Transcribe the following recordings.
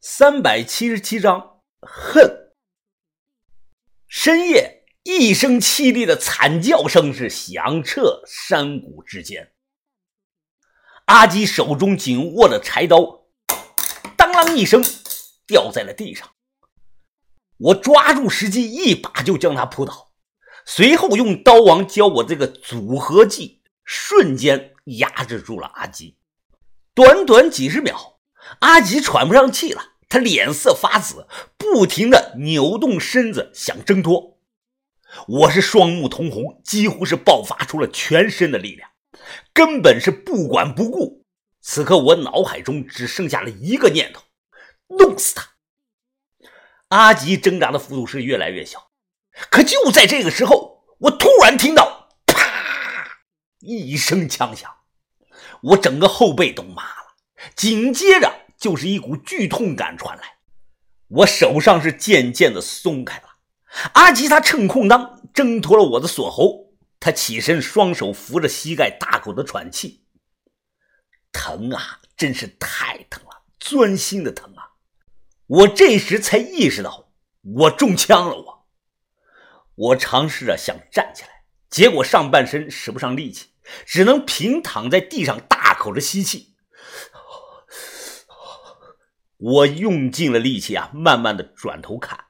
三百七十七章恨。深夜，一声凄厉的惨叫声是响彻山谷之间。阿基手中紧握的柴刀，当啷一声掉在了地上。我抓住时机，一把就将他扑倒，随后用刀王教我这个组合技，瞬间压制住了阿基。短短几十秒，阿吉喘不上气了，他脸色发紫，不停的扭动身子想挣脱。我是双目通红，几乎是爆发出了全身的力量，根本是不管不顾。此刻我脑海中只剩下了一个念头：弄死他。阿吉挣扎的幅度是越来越小，可就在这个时候，我突然听到“啪”一声枪响，我整个后背都麻了，紧接着就是一股剧痛感传来，我手上是渐渐的松开了。阿吉他趁空当挣脱了我的锁喉，他起身，双手扶着膝盖，大口的喘气。疼啊，真是太疼了，钻心的疼啊！我这时才意识到，我中枪了。我，我尝试着想站起来，结果上半身使不上力气，只能平躺在地上，大口的吸气。我用尽了力气啊，慢慢的转头看，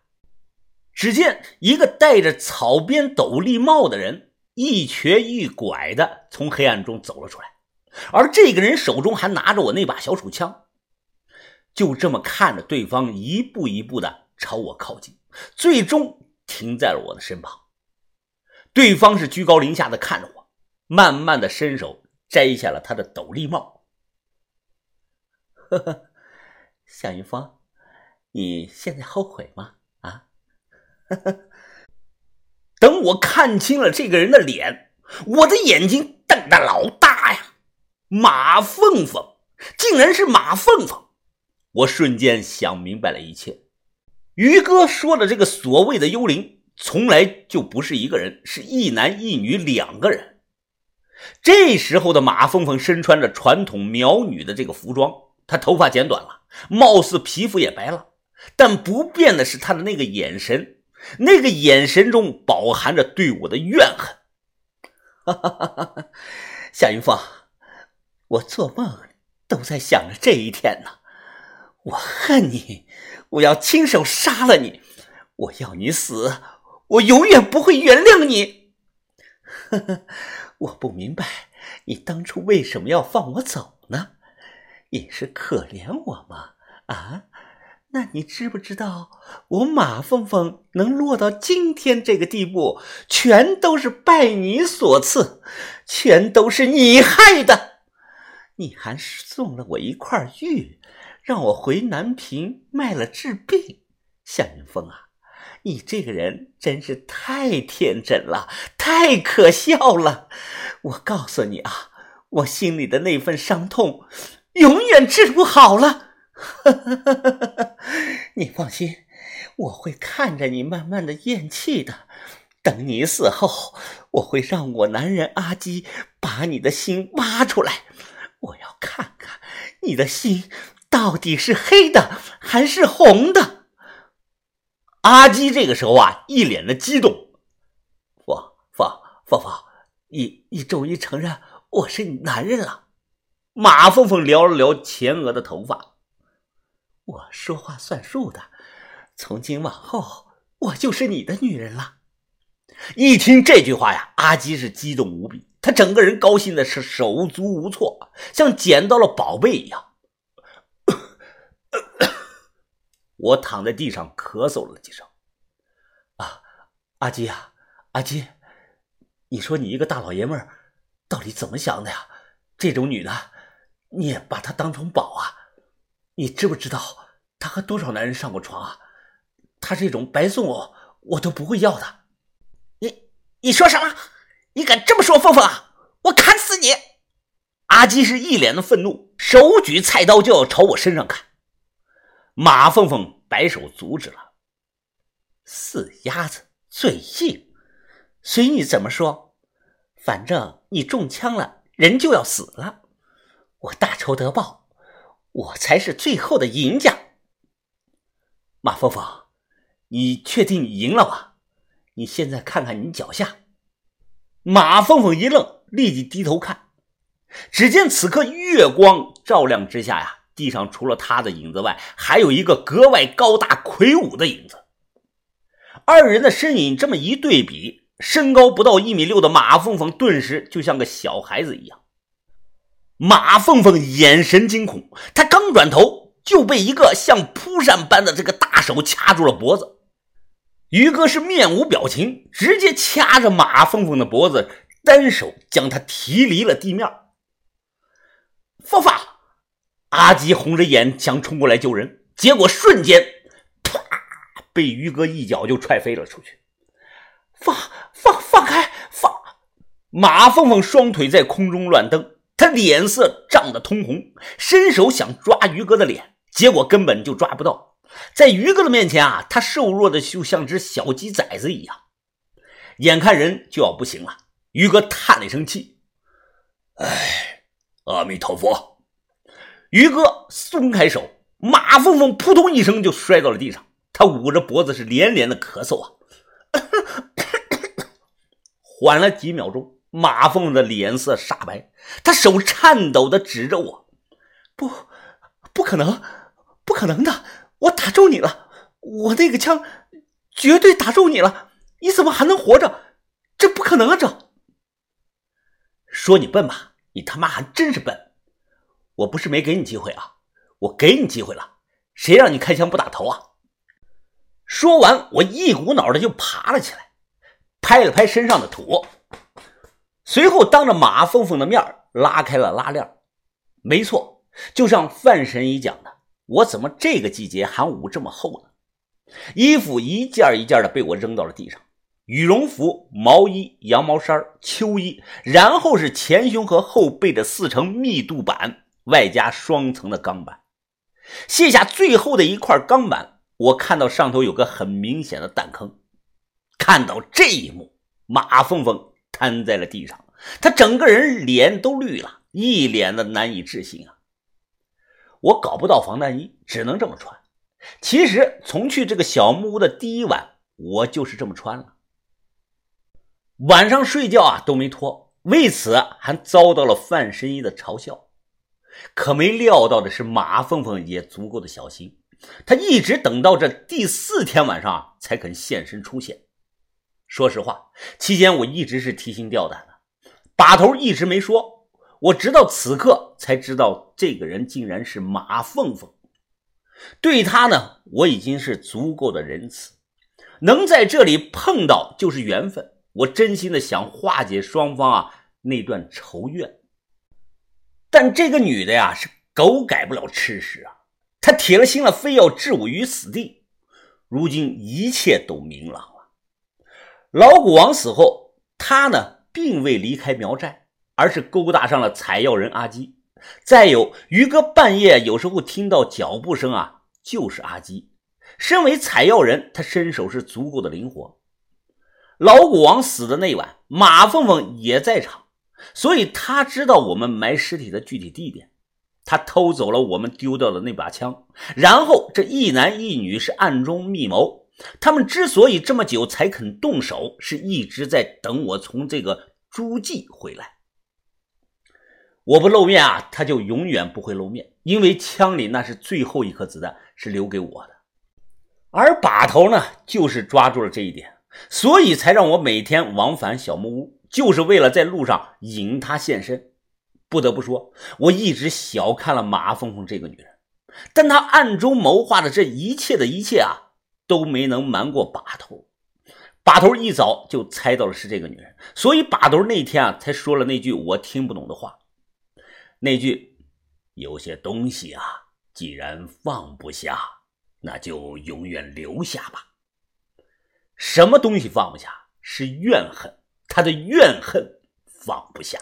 只见一个戴着草编斗笠帽的人，一瘸一拐的从黑暗中走了出来，而这个人手中还拿着我那把小手枪。就这么看着对方一步一步的朝我靠近，最终停在了我的身旁。对方是居高临下的看着我，慢慢的伸手摘下了他的斗笠帽。呵呵，夏云芳，你现在后悔吗？啊？等我看清了这个人的脸，我的眼睛瞪得老大呀！马凤凤，竟然是马凤凤！我瞬间想明白了一切，于哥说的这个所谓的幽灵，从来就不是一个人，是一男一女两个人。这时候的马凤凤身穿着传统苗女的这个服装，她头发剪短了，貌似皮肤也白了，但不变的是他的那个眼神，那个眼神中饱含着对我的怨恨。哈哈哈哈！夏云峰，我做梦都在想着这一天呢。我恨你，我要亲手杀了你，我要你死，我永远不会原谅你。呵呵，我不明白你当初为什么要放我走呢？也是可怜我吗？啊？那你知不知道我马凤凤能落到今天这个地步，全都是拜你所赐，全都是你害的。你还送了我一块玉。让我回南平卖了治病，向云峰啊，你这个人真是太天真了，太可笑了。我告诉你啊，我心里的那份伤痛永远治不好了。你放心，我会看着你慢慢的咽气的。等你死后，我会让我男人阿基把你的心挖出来，我要看看你的心。到底是黑的还是红的？阿基这个时候啊，一脸的激动。凤凤凤凤，你你终于承认我是你男人了。马凤凤撩了撩前额的头发，我说话算数的，从今往后我就是你的女人了。一听这句话呀，阿基是激动无比，他整个人高兴的是手足无措，像捡到了宝贝一样。我躺在地上咳嗽了几声。啊，阿基啊，阿基，你说你一个大老爷们儿，到底怎么想的呀？这种女的，你也把她当成宝啊？你知不知道她和多少男人上过床啊？她这种白送我，我都不会要的。你你说什么？你敢这么说凤凤？我砍死你！阿基是一脸的愤怒，手举菜刀就要朝我身上砍。马凤凤摆手阻止了。死鸭子嘴硬，随你怎么说，反正你中枪了，人就要死了。我大仇得报，我才是最后的赢家。马凤凤，你确定你赢了吧？你现在看看你脚下。马凤凤一愣，立即低头看，只见此刻月光照亮之下呀，地上除了他的影子外，还有一个格外高大魁梧的影子。二人的身影这么一对比，身高不到一米六的马凤凤顿时就像个小孩子一样。马凤凤眼神惊恐，她刚转头就被一个像扑扇般的这个大手掐住了脖子。于哥是面无表情，直接掐着马凤凤的脖子，单手将她提离了地面。凤凤，阿吉红着眼想冲过来救人，结果瞬间，啪，被于哥一脚就踹飞了出去。放放放开放！马凤凤双腿在空中乱蹬，他脸色涨得通红，伸手想抓于哥的脸，结果根本就抓不到。在于哥的面前啊，他瘦弱的就像只小鸡崽子一样，眼看人就要不行了。于哥叹了一声气：“哎，阿弥陀佛。”于哥松开手，马凤凤扑通一声就摔到了地上，他捂着脖子是连连的咳嗽啊。缓了几秒钟，马凤的脸色煞白，他手颤抖的指着我：“不，不可能，不可能的。”我打中你了，我那个枪绝对打中你了，你怎么还能活着？这不可能啊！这说你笨吧，你他妈还真是笨！我不是没给你机会啊，我给你机会了，谁让你开枪不打头啊？说完，我一股脑的就爬了起来，拍了拍身上的土，随后当着马凤凤的面拉开了拉链。没错，就像范神医讲的。我怎么这个季节还捂这么厚呢？衣服一件一件的被我扔到了地上，羽绒服、毛衣、羊毛衫、秋衣，然后是前胸和后背的四层密度板，外加双层的钢板。卸下最后的一块钢板，我看到上头有个很明显的弹坑。看到这一幕，马凤凤瘫在了地上，他整个人脸都绿了，一脸的难以置信啊！我搞不到防弹衣，只能这么穿。其实从去这个小木屋的第一晚，我就是这么穿了。晚上睡觉啊都没脱，为此还遭到了范神医的嘲笑。可没料到的是，马凤凤也足够的小心，她一直等到这第四天晚上才肯现身出现。说实话，期间我一直是提心吊胆的，把头一直没说。我直到此刻才知道，这个人竟然是马凤凤。对他呢，我已经是足够的仁慈，能在这里碰到就是缘分。我真心的想化解双方啊那段仇怨，但这个女的呀是狗改不了吃屎啊！她铁了心了，非要置我于死地。如今一切都明朗。老古王死后，他呢并未离开苗寨。而是勾搭上了采药人阿基，再有于哥半夜有时候听到脚步声啊，就是阿基。身为采药人，他身手是足够的灵活。老古王死的那晚，马凤凤也在场，所以他知道我们埋尸体的具体地点。他偷走了我们丢掉的那把枪，然后这一男一女是暗中密谋。他们之所以这么久才肯动手，是一直在等我从这个诸暨回来。我不露面啊，他就永远不会露面，因为枪里那是最后一颗子弹，是留给我的。而把头呢，就是抓住了这一点，所以才让我每天往返小木屋，就是为了在路上引他现身。不得不说，我一直小看了马凤凤这个女人，但她暗中谋划的这一切的一切啊，都没能瞒过把头。把头一早就猜到了是这个女人，所以把头那天啊，才说了那句我听不懂的话。那句“有些东西啊，既然放不下，那就永远留下吧。”什么东西放不下？是怨恨，他的怨恨放不下。